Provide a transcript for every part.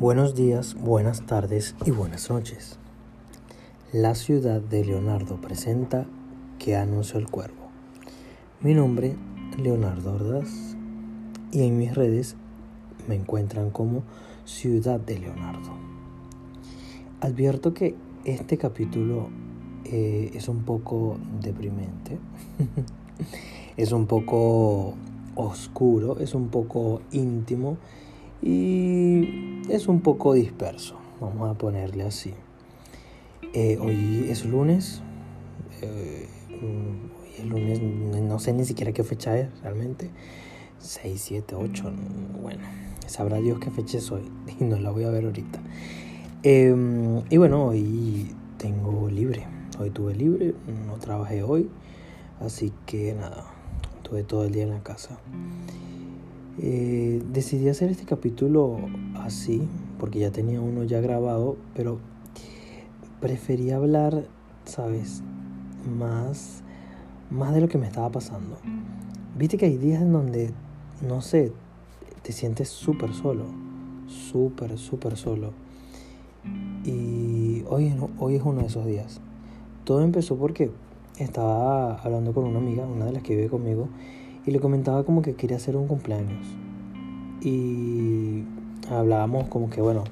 Buenos días, buenas tardes y buenas noches. La ciudad de Leonardo presenta que anunció el cuervo. Mi nombre, Leonardo Ordaz, y en mis redes me encuentran como Ciudad de Leonardo. Advierto que este capítulo eh, es un poco deprimente, es un poco oscuro, es un poco íntimo y es un poco disperso, vamos a ponerle así. Eh, hoy es lunes, eh, hoy es lunes, no sé ni siquiera qué fecha es realmente, 6, 7, 8, bueno, sabrá Dios qué fecha es hoy y no la voy a ver ahorita. Em, y bueno, hoy tengo libre, hoy tuve libre, no trabajé hoy, así que nada, tuve todo el día en la casa. Eh, decidí hacer este capítulo así, porque ya tenía uno ya grabado, pero preferí hablar, ¿sabes? Más, más de lo que me estaba pasando. Viste que hay días en donde, no sé, te sientes súper solo, súper, súper solo. Y hoy, hoy es uno de esos días. Todo empezó porque estaba hablando con una amiga, una de las que vive conmigo, y le comentaba como que quería hacer un cumpleaños. Y hablábamos como que, bueno,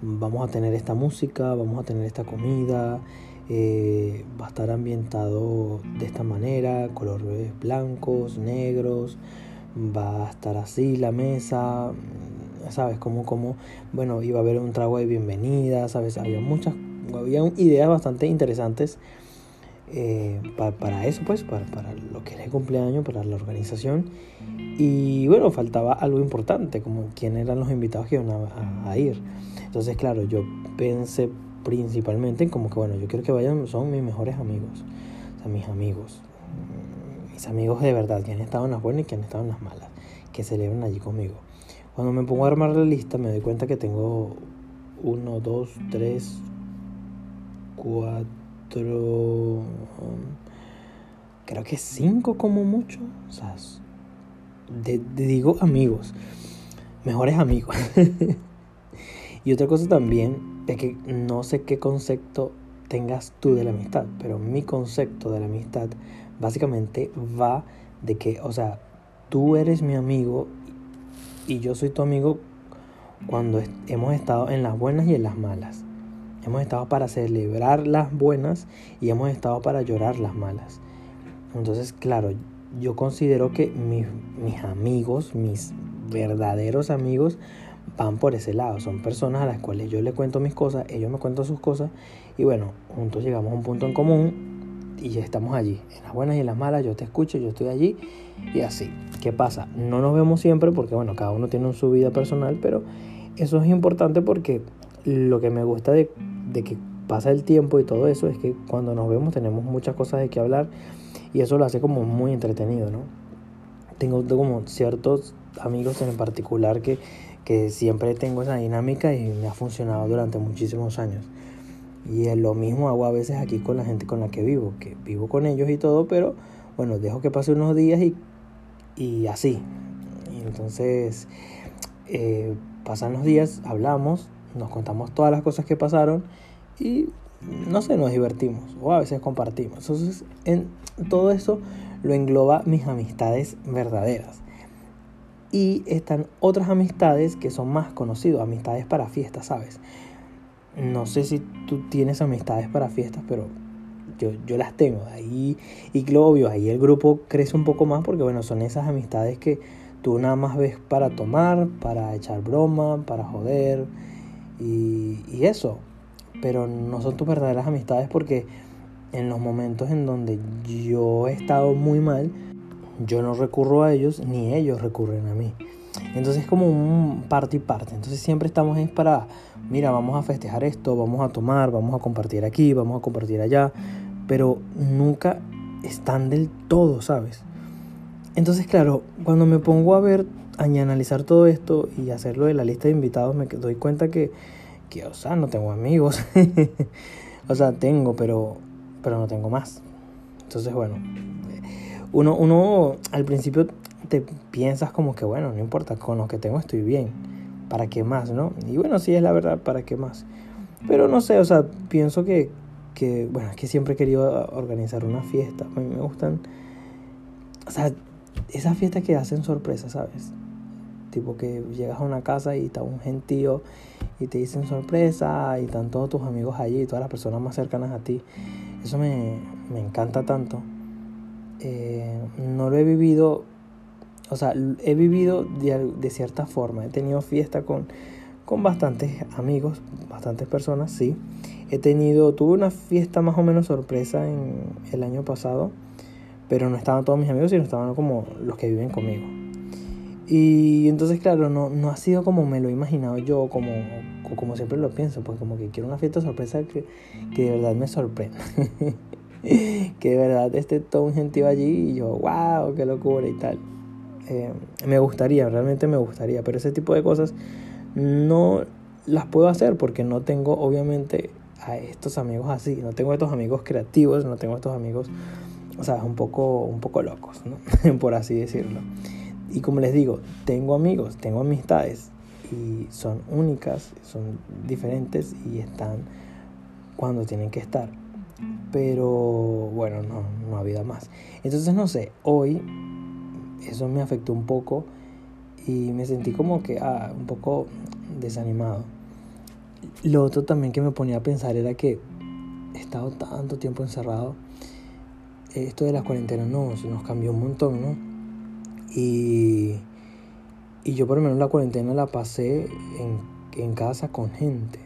vamos a tener esta música, vamos a tener esta comida, eh, va a estar ambientado de esta manera, colores blancos, negros, va a estar así la mesa, ¿sabes? Como, como, bueno, iba a haber un trago de bienvenida, ¿sabes? Había muchas, había ideas bastante interesantes eh, para, para, eso, pues, para, para, lo que era el cumpleaños, para la organización. Y bueno, faltaba algo importante, como quién eran los invitados que iban a, a ir. Entonces, claro, yo pensé principalmente en como que, bueno, yo quiero que vayan, son mis mejores amigos, o sea, mis amigos, mis amigos de verdad, que han estado en las buenas y que han estado en las malas, que celebran allí conmigo. Cuando me pongo a armar la lista, me doy cuenta que tengo 1, 2, 3, 4 Um, creo que cinco como mucho. O sea, de, digo amigos. Mejores amigos. y otra cosa también es que no sé qué concepto tengas tú de la amistad, pero mi concepto de la amistad básicamente va de que, o sea, tú eres mi amigo y yo soy tu amigo cuando hemos estado en las buenas y en las malas. Hemos estado para celebrar las buenas y hemos estado para llorar las malas. Entonces, claro, yo considero que mis, mis amigos, mis verdaderos amigos, van por ese lado. Son personas a las cuales yo le cuento mis cosas, ellos me cuentan sus cosas y bueno, juntos llegamos a un punto en común y estamos allí. En las buenas y en las malas yo te escucho, yo estoy allí y así. ¿Qué pasa? No nos vemos siempre porque bueno, cada uno tiene su vida personal, pero eso es importante porque lo que me gusta de de que pasa el tiempo y todo eso es que cuando nos vemos tenemos muchas cosas de que hablar y eso lo hace como muy entretenido, ¿no? Tengo, como ciertos amigos en particular que, que siempre tengo esa dinámica y me ha funcionado durante muchísimos años. Y lo mismo hago a veces aquí con la gente con la que vivo, que vivo con ellos y todo, pero bueno, dejo que pase unos días y, y así. Entonces eh, pasan los días, hablamos, nos contamos todas las cosas que pasaron y no sé, nos divertimos o a veces compartimos. Entonces, en todo eso lo engloba mis amistades verdaderas. Y están otras amistades que son más conocidas, amistades para fiestas, ¿sabes? No sé si tú tienes amistades para fiestas, pero yo, yo las tengo. Ahí, y obvio, ahí el grupo crece un poco más porque, bueno, son esas amistades que tú nada más ves para tomar, para echar broma, para joder y, eso pero no son tus verdaderas amistades porque en los momentos en donde yo he estado muy mal, yo no recurro a ellos ni ellos recurren a mí. Entonces es como un parte y parte. Entonces siempre estamos es para, mira, vamos a festejar esto, vamos a tomar, vamos a compartir aquí, vamos a compartir allá, pero nunca están del todo, ¿sabes? Entonces, claro, cuando me pongo a ver, a analizar todo esto y hacerlo de la lista de invitados, me doy cuenta que que, o sea, no tengo amigos. o sea, tengo, pero, pero no tengo más. Entonces, bueno, uno, uno al principio te piensas como que, bueno, no importa, con lo que tengo estoy bien. ¿para qué más, no? Y bueno, sí es la verdad, ¿para qué más? Pero no sé, o sea, pienso que, que bueno, es que siempre he querido organizar una fiesta. A mí me gustan, o sea, esas fiestas que hacen sorpresa, ¿sabes? Tipo que llegas a una casa y está un gentío y te dicen sorpresa y están todos tus amigos allí, todas las personas más cercanas a ti. Eso me, me encanta tanto. Eh, no lo he vivido, o sea, he vivido de, de cierta forma. He tenido fiesta con, con bastantes amigos, bastantes personas, sí. He tenido, tuve una fiesta más o menos sorpresa en el año pasado, pero no estaban todos mis amigos, sino estaban como los que viven conmigo. Y entonces, claro, no, no ha sido como me lo he imaginado yo, como, como siempre lo pienso, pues como que quiero una fiesta sorpresa que, que de verdad me sorprenda. que de verdad esté todo un gentío allí y yo, wow, qué locura y tal. Eh, me gustaría, realmente me gustaría, pero ese tipo de cosas no las puedo hacer porque no tengo obviamente a estos amigos así, no tengo estos amigos creativos, no tengo estos amigos, o sea, un poco, un poco locos, ¿no? por así decirlo. Y como les digo, tengo amigos, tengo amistades y son únicas, son diferentes y están cuando tienen que estar. Pero bueno, no, no había más. Entonces no sé, hoy eso me afectó un poco y me sentí como que ah, un poco desanimado. Lo otro también que me ponía a pensar era que he estado tanto tiempo encerrado. Esto de las cuarentenas no, se nos cambió un montón, ¿no? Y, y yo por lo menos la cuarentena la pasé en, en casa con gente.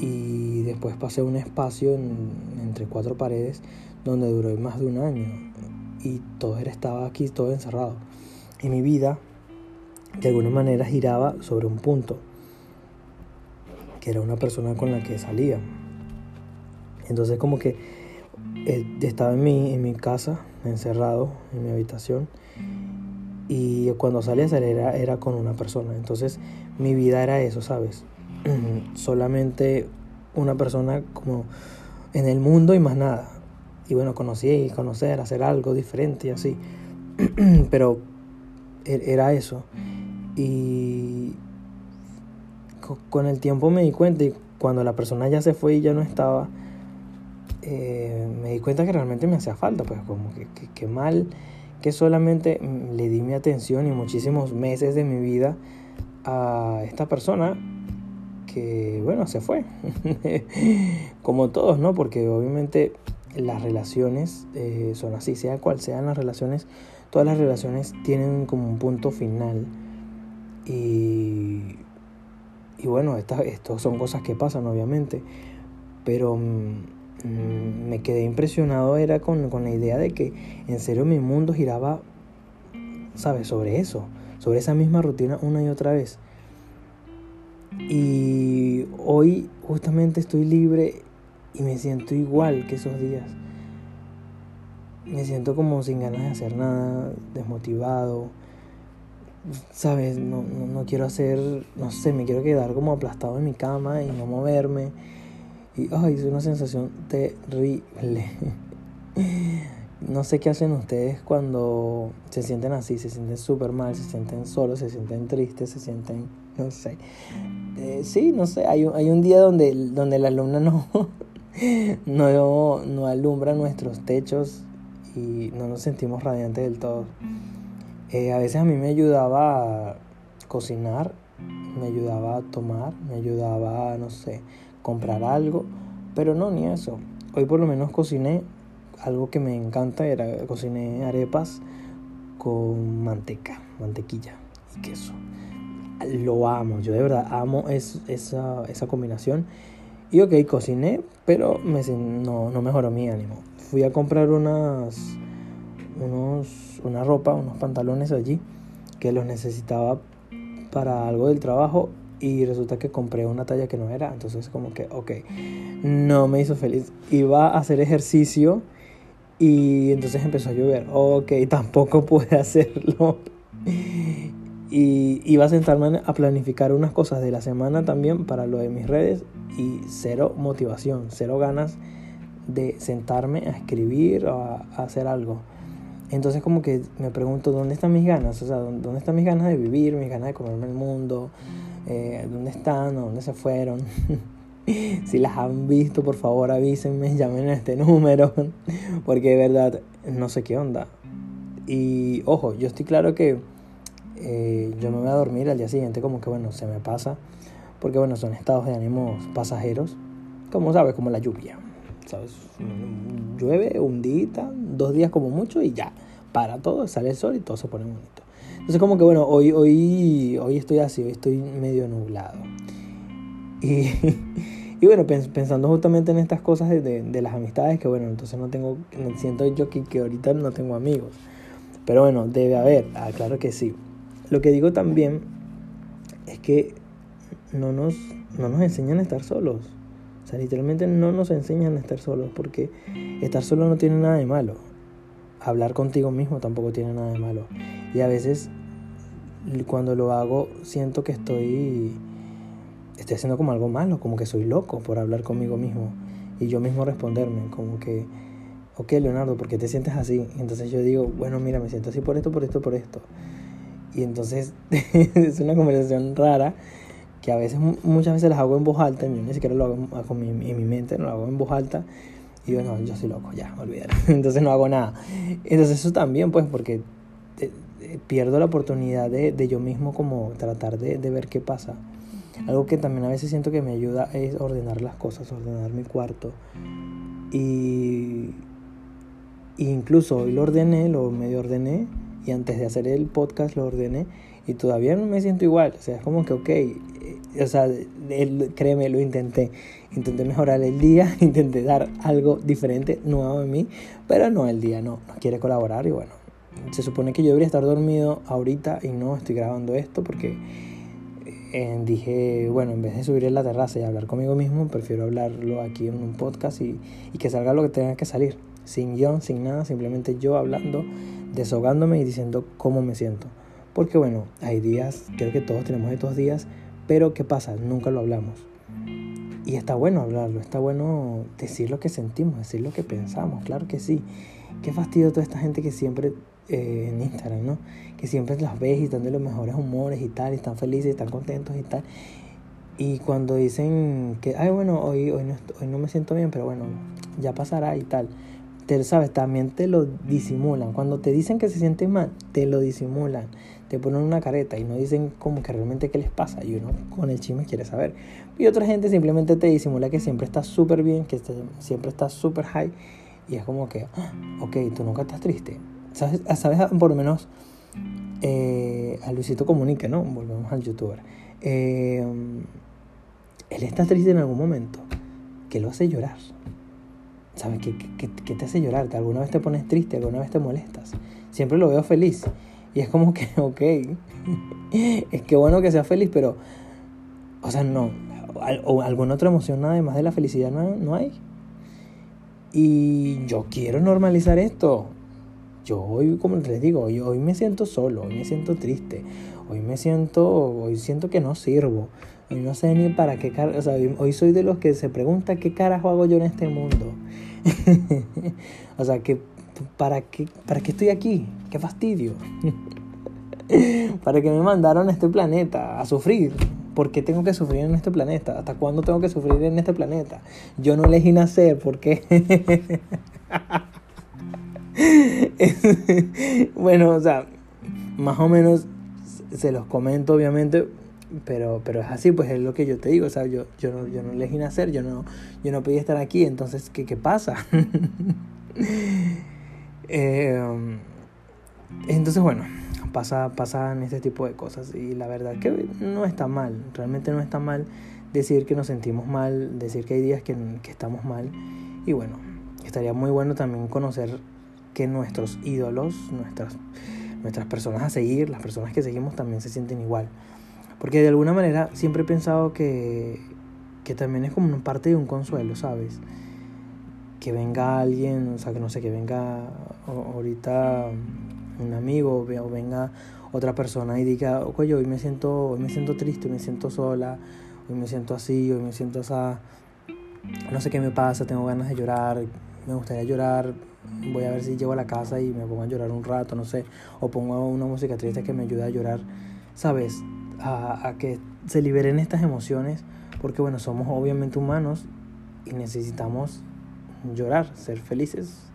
Y después pasé un espacio entre cuatro paredes donde duró más de un año. Y todo era, estaba aquí, todo encerrado. Y mi vida, de alguna manera, giraba sobre un punto que era una persona con la que salía. Entonces como que eh, estaba en mi, en mi casa, encerrado en mi habitación, y cuando salía salir era, era con una persona. Entonces mi vida era eso, ¿sabes? Solamente una persona como en el mundo y más nada. Y bueno, conocí y conocer, hacer algo diferente y así. Pero e, era eso. Y con el tiempo me di cuenta y cuando la persona ya se fue y ya no estaba, eh, me di cuenta que realmente me hacía falta, pues como que, que, mal que solamente le di mi atención y muchísimos meses de mi vida a esta persona que, bueno, se fue. como todos, ¿no? Porque obviamente las relaciones eh, son así, sea cual sean las relaciones, todas las relaciones tienen como un punto final. Y y bueno, estas son cosas que pasan, obviamente. Pero me quedé impresionado era con, con la idea de que en serio mi mundo giraba, ¿sabes? Sobre eso, sobre esa misma rutina una y otra vez. Y hoy justamente estoy libre y me siento igual que esos días. Me siento como sin ganas de hacer nada, desmotivado ¿sabes? No, no, quiero hacer, no sé, me quiero quedar como aplastado en mi cama y no moverme. Y, ay, es una sensación terrible. no sé qué hacen ustedes cuando se sienten así, se sienten súper mal, se sienten solos, se sienten tristes, se sienten, no sé. Eh, sí, no sé, hay un, hay un día donde, donde la luna no, no, no alumbra nuestros techos y no nos sentimos radiantes del todo. Eh, a veces a mí me ayudaba a cocinar, me ayudaba a tomar, me ayudaba no sé, comprar algo, pero no, ni eso. Hoy por lo menos cociné algo que me encanta, era cociné arepas con manteca, mantequilla y queso. Lo amo, yo de verdad amo esa, esa combinación. Y ok, cociné, pero no, no mejoró mi ánimo. Fui a comprar unas unos, una ropa, unos pantalones allí que los necesitaba para algo del trabajo y resulta que compré una talla que no era, entonces como que, ok, no me hizo feliz. Iba a hacer ejercicio y entonces empezó a llover, ok, tampoco pude hacerlo. Y iba a sentarme a planificar unas cosas de la semana también para lo de mis redes y cero motivación, cero ganas de sentarme a escribir o a hacer algo. Entonces como que me pregunto, ¿dónde están mis ganas? O sea, ¿dónde están mis ganas de vivir, mis ganas de comerme el mundo? Eh, ¿Dónde están? ¿A dónde se fueron? si las han visto, por favor avísenme, llamen a este número, porque de verdad no sé qué onda. Y ojo, yo estoy claro que eh, yo me voy a dormir al día siguiente como que bueno, se me pasa, porque bueno, son estados de ánimos pasajeros, como sabes, como la lluvia. ¿sabes? Llueve un día, dos días como mucho y ya, para todo, sale el sol y todo se pone bonito. Entonces como que bueno, hoy, hoy, hoy estoy así, hoy estoy medio nublado. Y, y bueno, pensando justamente en estas cosas de, de, las amistades, que bueno, entonces no tengo, siento yo que, que ahorita no tengo amigos. Pero bueno, debe haber, ah, claro que sí. Lo que digo también es que no nos, no nos enseñan a estar solos. O sea, literalmente no nos enseñan a estar solos porque estar solo no tiene nada de malo. Hablar contigo mismo tampoco tiene nada de malo. Y a veces cuando lo hago siento que estoy estoy haciendo como algo malo, como que soy loco por hablar conmigo mismo y yo mismo responderme como que ok Leonardo, ¿por qué te sientes así? Entonces yo digo, bueno, mira, me siento así por esto, por esto, por esto. Y entonces es una conversación rara que a veces, muchas veces las hago en voz alta, yo ni siquiera lo hago con mi, en mi mente, no lo hago en voz alta, y digo, no, yo soy loco, ya, olvídalo, entonces no hago nada. Entonces eso también, pues, porque pierdo la oportunidad de, de, yo mismo como tratar de, de, ver qué pasa. Algo que también a veces siento que me ayuda es ordenar las cosas, ordenar mi cuarto. Y, incluso hoy lo ordené, lo medio ordené, y antes de hacer el podcast lo ordené, y todavía no me siento igual. O sea, es como que, ok, o sea, créeme, lo intenté. Intenté mejorar el día, intenté dar algo diferente, nuevo en mí, pero no, el día no, no quiere colaborar y bueno, se supone que yo debería estar dormido ahorita y no estoy grabando esto porque eh, dije, bueno, en vez de subir en la terraza y hablar conmigo mismo, prefiero hablarlo aquí en un podcast y, y que salga lo que tenga que salir, sin guion, sin nada, simplemente yo hablando, deshogándome y diciendo cómo me siento. Porque bueno, hay días, creo que todos tenemos estos días pero ¿qué pasa? Nunca lo hablamos. Y está bueno hablarlo, está bueno decir lo que sentimos, decir lo que pensamos, claro que sí. Qué fastidio toda esta gente que siempre eh, en Instagram, ¿no? Que siempre las ves y están de los mejores humores y tal, y están felices, y están contentos y tal. Y cuando dicen que, ay, bueno, hoy, hoy, no, hoy no me siento bien, pero bueno, ya pasará y tal. Te, ¿Sabes? También te lo disimulan. Cuando te dicen que se sienten mal, te lo disimulan te ponen una careta y no dicen como que realmente qué les pasa y uno con el chisme quiere saber. Y otra gente simplemente te disimula que siempre está súper bien, que siempre está súper high y es como que, ah, ok, tú nunca estás triste. ¿Sabes? ¿Sabes? Por lo menos eh, a Luisito Comunica, ¿no? Volvemos al youtuber. Eh, él está triste en algún momento. que lo hace llorar? ¿Sabes? ¿Qué, qué, qué te hace llorar? ¿Alguna vez te pones triste? ¿Alguna vez te molestas? Siempre lo veo feliz. Y es como que, ok, es que bueno que sea feliz, pero, o sea, no, o alguna otra emoción además de la felicidad no, no hay. Y yo quiero normalizar esto. Yo hoy, como les digo, hoy, hoy me siento solo, hoy me siento triste, hoy me siento, hoy siento que no sirvo. Hoy no sé ni para qué cara, o sea, hoy soy de los que se pregunta qué carajo hago yo en este mundo. o sea, que ¿para qué, ¿para qué estoy aquí? ¡Qué fastidio! ¿Para qué me mandaron a este planeta a sufrir? ¿Por qué tengo que sufrir en este planeta? ¿Hasta cuándo tengo que sufrir en este planeta? Yo no elegí nacer, ¿por qué? bueno, o sea, más o menos se los comento obviamente, pero, pero es así, pues es lo que yo te digo, o sea, yo, yo, no, yo no elegí nacer, yo no, yo no pedí estar aquí, entonces, ¿qué, qué pasa? Eh, entonces, bueno, pasa, pasan este tipo de cosas y la verdad que no está mal, realmente no está mal decir que nos sentimos mal, decir que hay días que, que estamos mal y bueno, estaría muy bueno también conocer que nuestros ídolos, nuestras, nuestras personas a seguir, las personas que seguimos también se sienten igual. Porque de alguna manera siempre he pensado que, que también es como una parte de un consuelo, ¿sabes? que venga alguien, o sea, que no sé, que venga ahorita un amigo o venga otra persona y diga, oye, hoy me siento, hoy me siento triste, me siento sola, hoy me siento así, hoy me siento así, no sé qué me pasa, tengo ganas de llorar, me gustaría llorar, voy a ver si llego a la casa y me pongo a llorar un rato, no sé, o pongo una música triste que me ayude a llorar, ¿sabes? A, a que se liberen estas emociones, porque bueno, somos obviamente humanos y necesitamos llorar, ser felices,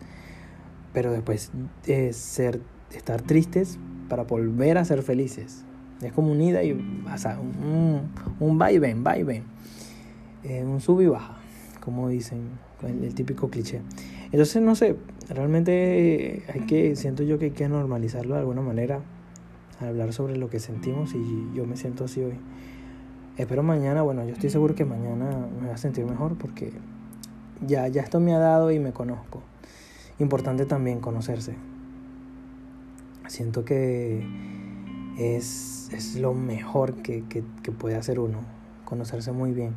pero después eh, ser, estar tristes para volver a ser felices. Es como un ida y o sea, un, un va y ven, va y ven. Eh, un sub y baja, como dicen, el, el, típico cliché. Entonces, no sé, realmente hay que, siento yo que hay que normalizarlo de alguna manera, hablar sobre lo que sentimos y yo me siento así hoy. Espero mañana, bueno, yo estoy seguro que mañana me voy a sentir mejor porque ya, ya esto me ha dado y me conozco. Importante también conocerse. Siento que es, es lo mejor que, que, que, puede hacer uno, conocerse muy bien,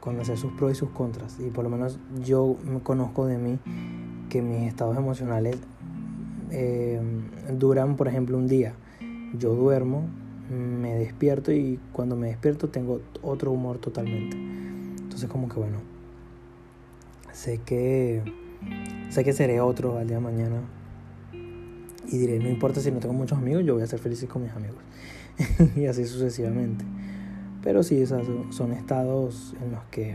conocer sus pros y sus contras. Y por lo menos yo conozco de mí que mis estados emocionales eh, duran, por ejemplo, un día. Yo duermo, me despierto y cuando me despierto tengo otro humor totalmente. Entonces como que bueno, sé que sé que seré otro al día de mañana y diré, no importa si no tengo muchos amigos, yo voy a ser feliz con mis amigos. y así sucesivamente. Pero sí, esos son estados en los que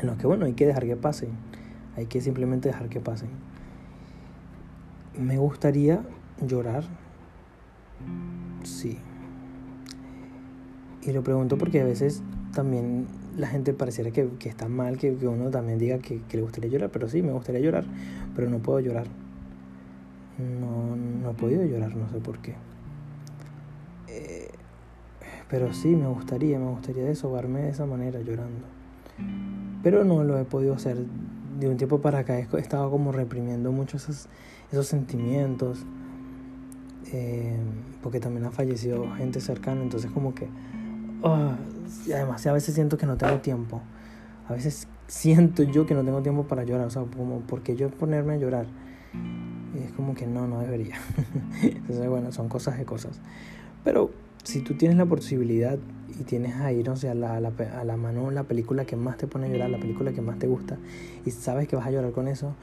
en los que bueno, hay que dejar que pasen. Hay que simplemente dejar que pasen. Me gustaría llorar. Sí. Y lo pregunto porque a veces también la gente pareciera que, que está mal que, que, uno también diga que, que, le gustaría llorar, pero sí, me gustaría llorar, pero no puedo llorar. No, no he podido llorar, no sé por qué. Pero sí, me gustaría, me gustaría desahogarme de esa manera, llorando. Pero no lo he podido hacer. De un tiempo para acá he estado como reprimiendo mucho esos, esos sentimientos. Eh, porque también ha fallecido gente cercana, entonces como que oh, y además a veces siento que no tengo tiempo. A veces siento yo que no tengo tiempo para llorar. O sea, como porque yo ponerme a llorar. Y es como que no, no debería. Entonces, bueno, son cosas de cosas. Pero si tú tienes la posibilidad y tienes ahí, no sé, a la, a la, a la mano la película que más te pone a llorar, la película que más te gusta, y sabes que vas a llorar con eso,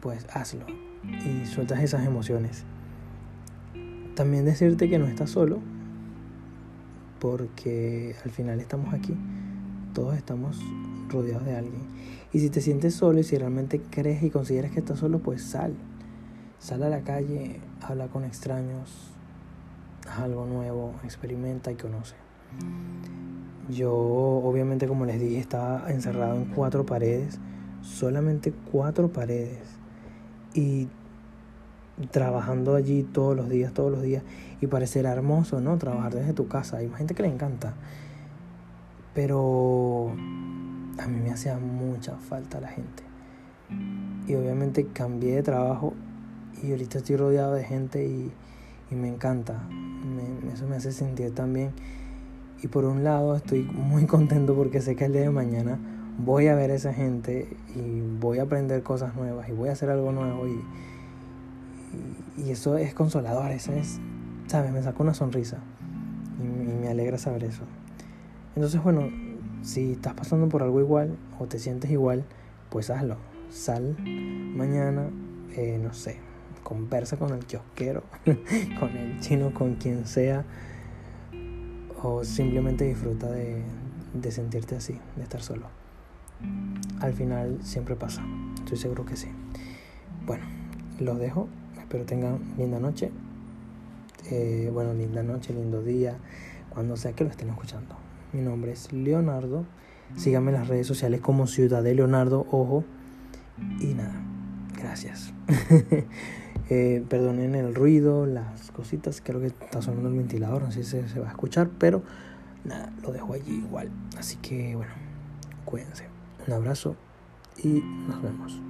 pues hazlo. Y sueltas esas emociones. También decirte que no estás solo, porque al final estamos aquí, todos estamos rodeados de alguien. Y si te sientes solo y si realmente crees y consideras que estás solo, pues sal. Sal a la calle, habla con extraños, algo nuevo, experimenta y conoce. Yo obviamente como les dije estaba encerrado en cuatro paredes, solamente cuatro paredes. Y trabajando allí todos los días, todos los días, y parecerá hermoso, ¿no? Trabajar desde tu casa. Hay gente que le encanta. Pero a mí me hacía mucha falta la gente. Y obviamente cambié de trabajo y ahorita estoy rodeado de gente y, y me encanta. Me, eso me hace sentir también. Y por un lado estoy muy contento porque sé que el día de mañana voy a ver a esa gente y voy a aprender cosas nuevas y voy a hacer algo nuevo y, y, eso es consolador, eso es, ¿sabes? Me saca una sonrisa y, me alegra saber eso. Entonces, bueno, si estás pasando por algo igual o te sientes igual, pues hazlo. Sal mañana, eh, no sé, conversa con el kiosquero, con el chino, con quien sea, o simplemente disfruta de, de sentirte así, de estar solo. Al final siempre pasa, estoy seguro que sí. Bueno, los dejo Espero tengan linda noche. Eh, bueno, linda noche, lindo día, cuando sea que lo estén escuchando. Mi nombre es Leonardo. Síganme en las redes sociales como Ciudad de Leonardo, ojo. Y nada, gracias. eh, perdonen el ruido, las cositas. Creo que está sonando el ventilador, no sé si se va a escuchar, pero nada, lo dejo allí igual. Así que bueno, cuídense. Un abrazo y nos vemos.